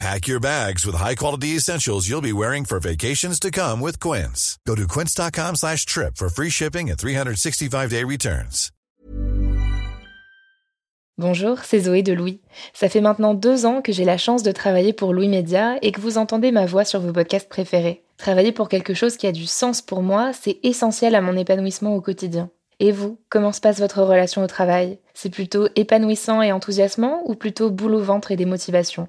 Pack your bags with high-quality essentials you'll be wearing for vacations to come with Quince. Go to quince.com slash trip for free shipping and 365-day returns. Bonjour, c'est Zoé de Louis. Ça fait maintenant deux ans que j'ai la chance de travailler pour Louis Média et que vous entendez ma voix sur vos podcasts préférés. Travailler pour quelque chose qui a du sens pour moi, c'est essentiel à mon épanouissement au quotidien. Et vous, comment se passe votre relation au travail? C'est plutôt épanouissant et enthousiasmant ou plutôt boule au ventre et des motivations?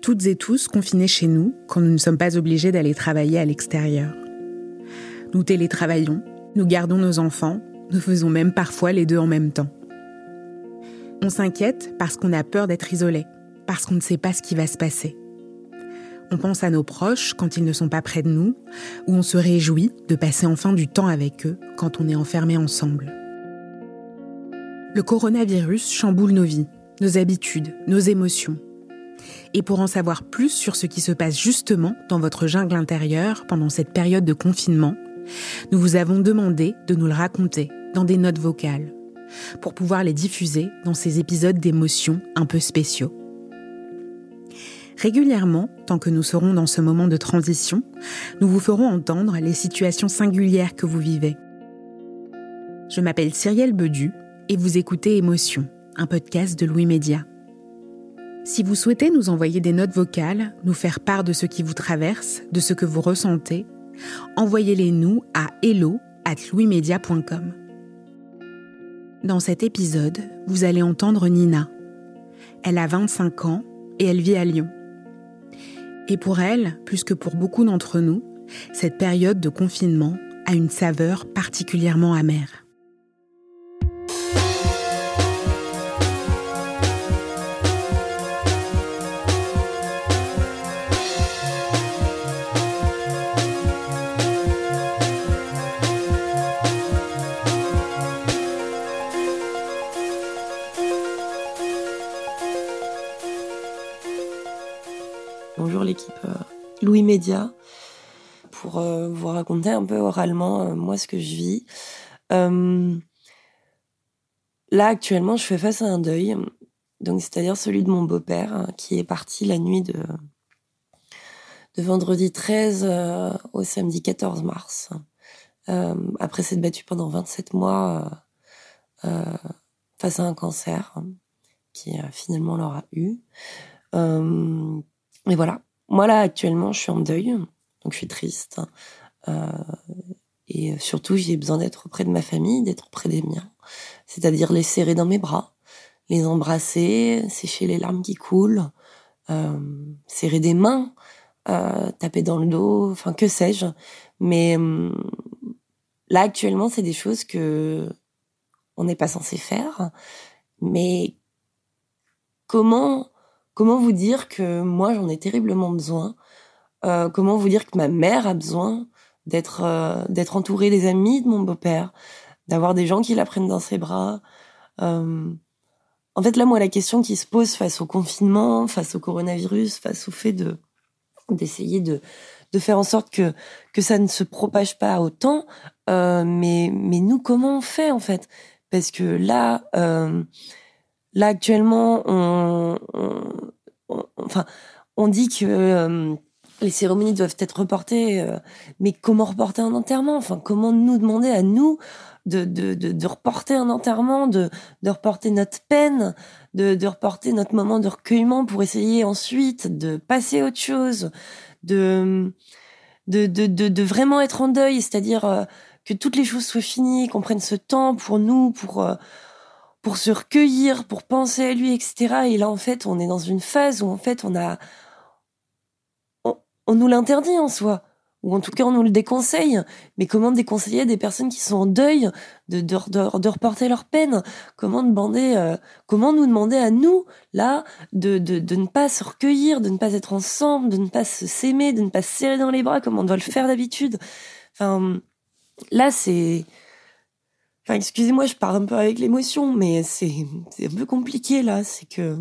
toutes et tous confinés chez nous quand nous ne sommes pas obligés d'aller travailler à l'extérieur. Nous télétravaillons, nous gardons nos enfants, nous faisons même parfois les deux en même temps. On s'inquiète parce qu'on a peur d'être isolé, parce qu'on ne sait pas ce qui va se passer. On pense à nos proches quand ils ne sont pas près de nous, ou on se réjouit de passer enfin du temps avec eux quand on est enfermés ensemble. Le coronavirus chamboule nos vies, nos habitudes, nos émotions, et pour en savoir plus sur ce qui se passe justement dans votre jungle intérieure pendant cette période de confinement, nous vous avons demandé de nous le raconter dans des notes vocales, pour pouvoir les diffuser dans ces épisodes d'émotions un peu spéciaux. Régulièrement, tant que nous serons dans ce moment de transition, nous vous ferons entendre les situations singulières que vous vivez. Je m'appelle Cyrielle Bedu et vous écoutez Émotion, un podcast de Louis Média. Si vous souhaitez nous envoyer des notes vocales, nous faire part de ce qui vous traverse, de ce que vous ressentez, envoyez-les nous à hello at louismedia.com. Dans cet épisode, vous allez entendre Nina. Elle a 25 ans et elle vit à Lyon. Et pour elle, plus que pour beaucoup d'entre nous, cette période de confinement a une saveur particulièrement amère. Louis Média pour euh, vous raconter un peu oralement euh, moi ce que je vis. Euh, là actuellement, je fais face à un deuil, donc c'est-à-dire celui de mon beau-père hein, qui est parti la nuit de de vendredi 13 au samedi 14 mars. après s'être battu pendant 27 mois face à un cancer qui finalement l'aura eu. et voilà, moi, là, actuellement, je suis en deuil, donc je suis triste. Euh, et surtout, j'ai besoin d'être auprès de ma famille, d'être auprès des miens. C'est-à-dire les serrer dans mes bras, les embrasser, sécher les larmes qui coulent, euh, serrer des mains, euh, taper dans le dos, enfin, que sais-je. Mais euh, là, actuellement, c'est des choses que on n'est pas censé faire. Mais comment Comment vous dire que moi j'en ai terriblement besoin? Euh, Comment vous dire que ma mère a besoin d'être euh, d'être entourée des amis de mon beau-père, d'avoir des gens qui la prennent dans ses bras? Euh, en fait, là, moi, la question qui se pose face au confinement, face au coronavirus, face au fait de d'essayer de de faire en sorte que que ça ne se propage pas autant. mais mais nous, comment on fait en fait? Parce que là, là actuellement, on, enfin, on dit que euh, les cérémonies doivent être reportées, euh, mais comment reporter un enterrement? Enfin, comment nous demander à nous de, de, de, reporter un enterrement, de, de reporter notre peine, de, de reporter notre moment de recueillement pour essayer ensuite de passer à autre chose, de, de, de, de, de vraiment être en deuil, c'est-à-dire euh, que toutes les choses soient finies, qu'on prenne ce temps pour nous, pour pour se recueillir, pour penser à lui, etc. Et là, en fait, on est dans une phase où, en fait, on a, on, nous l'interdit en soi. Ou en tout cas, on nous le déconseille. Mais comment déconseiller des personnes qui sont en deuil de, de, de, reporter leur peine? Comment demander, euh, nous demander à nous, là, de, de, de ne pas se recueillir, de ne pas être ensemble, de ne pas se s'aimer, de ne pas se serrer dans les bras comme on doit le faire d'habitude? Enfin, là, c'est, excusez-moi, je parle un peu avec l'émotion, mais c'est un peu compliqué là. C'est que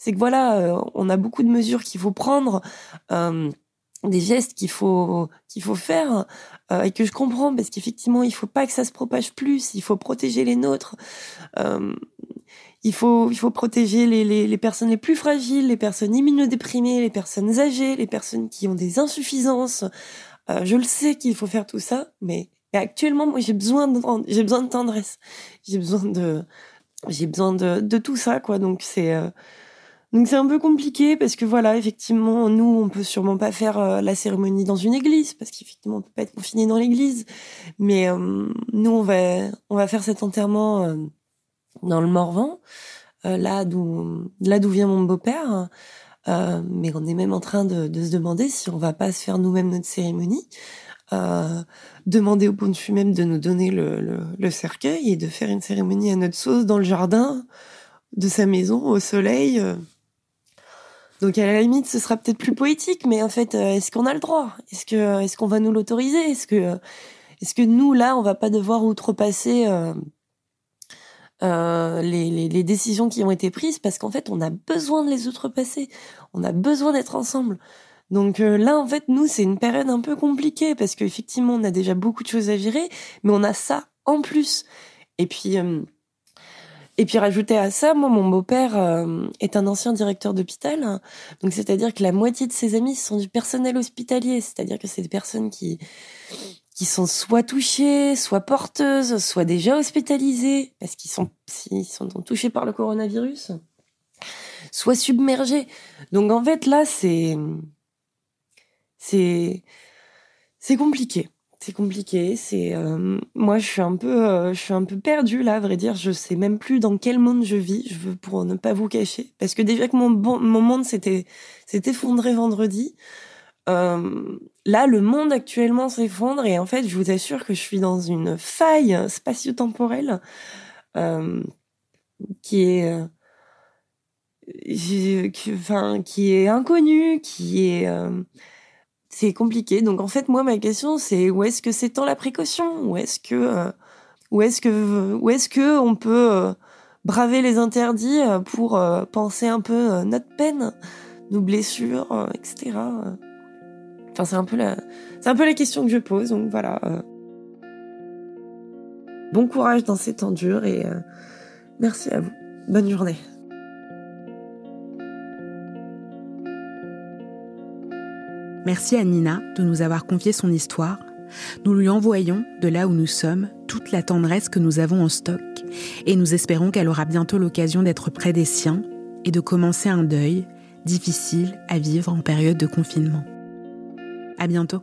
c'est que voilà, euh, on a beaucoup de mesures qu'il faut prendre, euh, des gestes qu'il faut qu'il faut faire euh, et que je comprends parce qu'effectivement, il faut pas que ça se propage plus. Il faut protéger les nôtres. il faut il faut protéger les, les, les personnes les plus fragiles, les personnes immunodéprimées, les personnes âgées, les personnes qui ont des insuffisances. je le sais qu'il faut faire tout ça, mais et actuellement, moi, j'ai besoin de, j'ai besoin de tendresse. J'ai besoin de, j'ai besoin de, de tout ça, quoi. Donc, c'est, euh, donc c'est un peu compliqué parce que voilà, effectivement, nous, on peut sûrement pas faire euh, la cérémonie dans une église parce qu'effectivement, on peut pas être confiné dans l'église. Mais euh, nous, on va, on va faire cet enterrement dans le Morvan, là d'où, là d'où vient mon beau-père. mais on est même en train de, de se demander si on va pas se faire nous-mêmes notre cérémonie demander au pont de même de nous donner le, cercueil et de faire une cérémonie à notre sauce dans le jardin de sa maison au soleil. Donc à la limite, ce sera peut-être plus poétique, mais en fait, euh, est-ce qu'on a le droit? Est-ce que est-ce qu'on va nous l'autoriser? Est-ce que est-ce que nous là, on va pas devoir outrepasser euh, euh, les, les, décisions qui ont été prises? Parce qu'en fait, on a besoin de les outrepasser. On a besoin d'être ensemble. Donc euh, là, en fait, nous, c'est une période un peu compliquée parce qu'effectivement, on a déjà beaucoup de choses à gérer, mais on a ça en plus. Et puis, euh, rajouter à ça, moi, mon beau-père euh, est un ancien directeur d'hôpital, donc c'est-à-dire que la moitié de ses amis sont du personnel hospitalier, c'est-à-dire que c'est des personnes qui qui sont soit touchées, soit porteuses, soit déjà hospitalisées parce qu'ils sont ils sont touchés par le coronavirus, soit submergés. Donc en fait là, c'est c'est c'est compliqué. C'est compliqué. C'est euh, moi, je suis un peu, euh, je suis un peu perdue là, à vrai dire. Je sais même plus dans quel monde je vis. Je veux pour ne pas vous cacher, parce que déjà que mon mon monde s'était s'est effondré vendredi. Euh, là, le monde actuellement s'effondre et en fait, je vous assure que je suis dans une faille spatio-temporelle qui est enfin, qui est inconnue, qui est c'est compliqué. Donc en fait, moi, ma question, c'est où est-ce que c'est tant la précaution? Où est-ce que, euh, où est-ce que, on peut euh, braver les interdits euh, pour penser un peu notre peine, nos blessures, etc. Enfin, un peu la, c'est un peu la question que je pose. Donc voilà. Bon courage dans ces temps durs et merci à vous. Bonne journée. Merci à Nina de nous avoir confié son histoire. Nous lui envoyons, de là où nous sommes, toute la tendresse que nous avons en stock et nous espérons qu'elle aura bientôt l'occasion d'être près des siens et de commencer un deuil difficile à vivre en période de confinement. À bientôt.